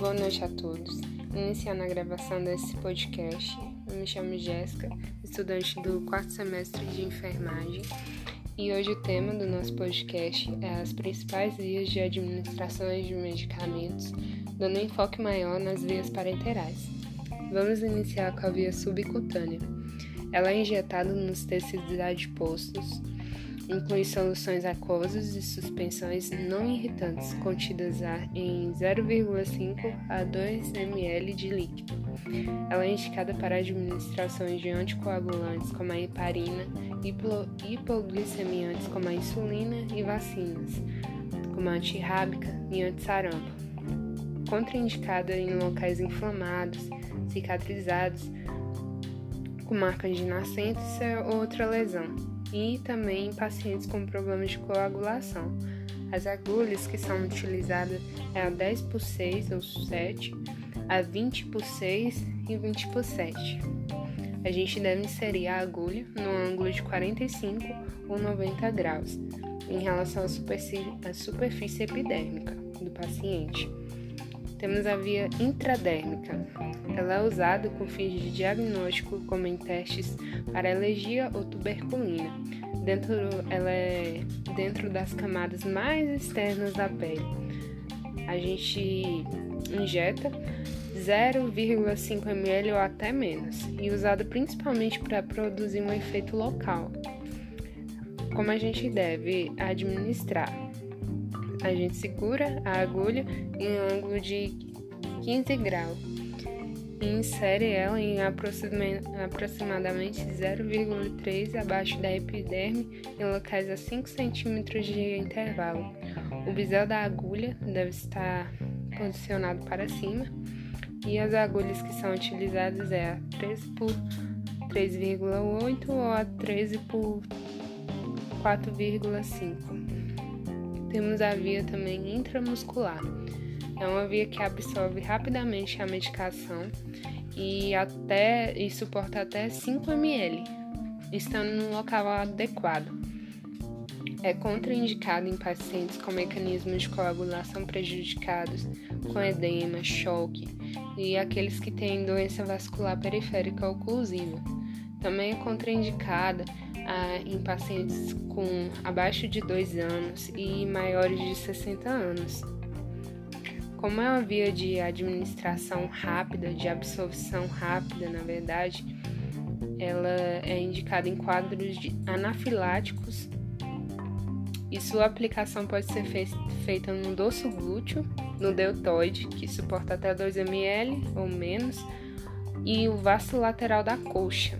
noite a todos. Iniciando a gravação desse podcast, eu me chamo Jéssica, estudante do quarto semestre de enfermagem, e hoje o tema do nosso podcast é as principais vias de administração de medicamentos, dando enfoque maior nas vias parenterais. Vamos iniciar com a via subcutânea. Ela é injetada nos tecidos adipócitos inclui soluções aquosas e suspensões não irritantes contidas em 0,5 a 2 ml de líquido. Ela é indicada para administrações de anticoagulantes como a heparina, hipoglicemiantes como a insulina e vacinas, como a antirrábica e antissarampo. Contraindicada em locais inflamados, cicatrizados, com marcas de nascença ou outra lesão e também em pacientes com problemas de coagulação. As agulhas que são utilizadas é a 10 por 6 ou 7, a 20 por 6 e 20 por 7. A gente deve inserir a agulha no ângulo de 45 ou 90 graus em relação à superfície, epidérmica do paciente. Temos a via intradérmica. Ela é usada com fins de diagnóstico, como em testes para alergia ou tuberculina. Dentro, ela é dentro das camadas mais externas da pele. A gente injeta 0,5 ml ou até menos, e usada principalmente para produzir um efeito local. Como a gente deve administrar? A gente segura a agulha em um ângulo de 15 graus e insere ela em aproximadamente 0,3 abaixo da epiderme em locais a 5 cm de intervalo. O bisel da agulha deve estar posicionado para cima e as agulhas que são utilizadas é a 13 por 3,8 ou a 13 por 4,5. Temos a via também intramuscular. É uma via que absorve rapidamente a medicação e até e suporta até 5 ml, estando no local adequado. É contraindicado em pacientes com mecanismos de coagulação prejudicados, com edema, choque e aqueles que têm doença vascular periférica oclusiva. Também é contraindicada ah, em pacientes com abaixo de 2 anos e maiores de 60 anos. Como é uma via de administração rápida, de absorção rápida, na verdade, ela é indicada em quadros anafiláticos e sua aplicação pode ser feita no dorso glúteo, no deltoide, que suporta até 2 ml ou menos, e o vasto lateral da coxa,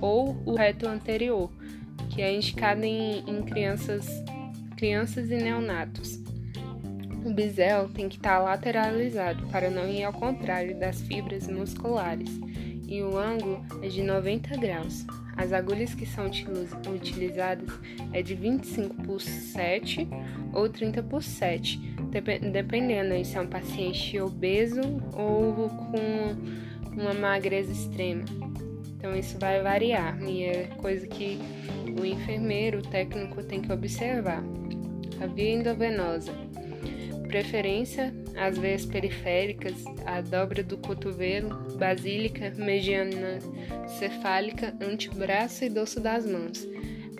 ou o reto anterior, que é indicado em, em crianças, crianças e neonatos. O bisel tem que estar lateralizado para não ir ao contrário das fibras musculares e o ângulo é de 90 graus. As agulhas que são utilizadas é de 25 por 7 ou 30 por 7, dependendo se é um paciente obeso ou com uma magreza extrema. Então isso vai variar e é coisa que o enfermeiro, o técnico tem que observar. A via endovenosa. Preferência às veias periféricas, a dobra do cotovelo, basílica, mediana cefálica, antebraço e dorso das mãos.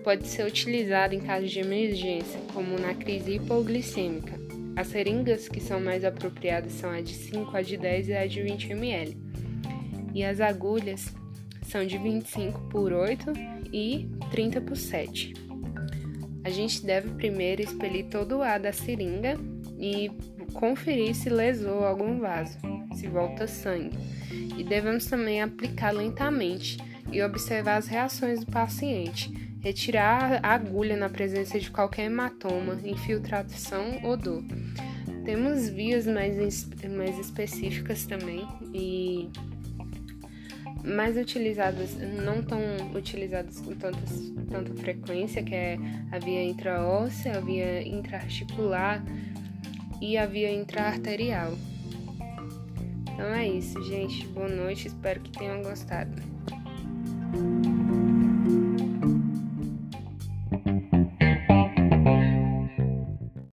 Pode ser utilizada em caso de emergência, como na crise hipoglicêmica. As seringas que são mais apropriadas são a de 5, a de 10 e a de 20 ml. E as agulhas são de 25 por 8 e 30 por 7. A gente deve primeiro expelir todo o ar da seringa e conferir se lesou algum vaso, se volta sangue. E devemos também aplicar lentamente e observar as reações do paciente. Retirar a agulha na presença de qualquer hematoma, infiltração ou dor. Temos vias mais, mais específicas também e mais utilizadas, não tão utilizadas com tanta tanta frequência, que é a via intraóssea, a via intraarticular e a via intraarterial. Então é isso, gente. Boa noite, espero que tenham gostado.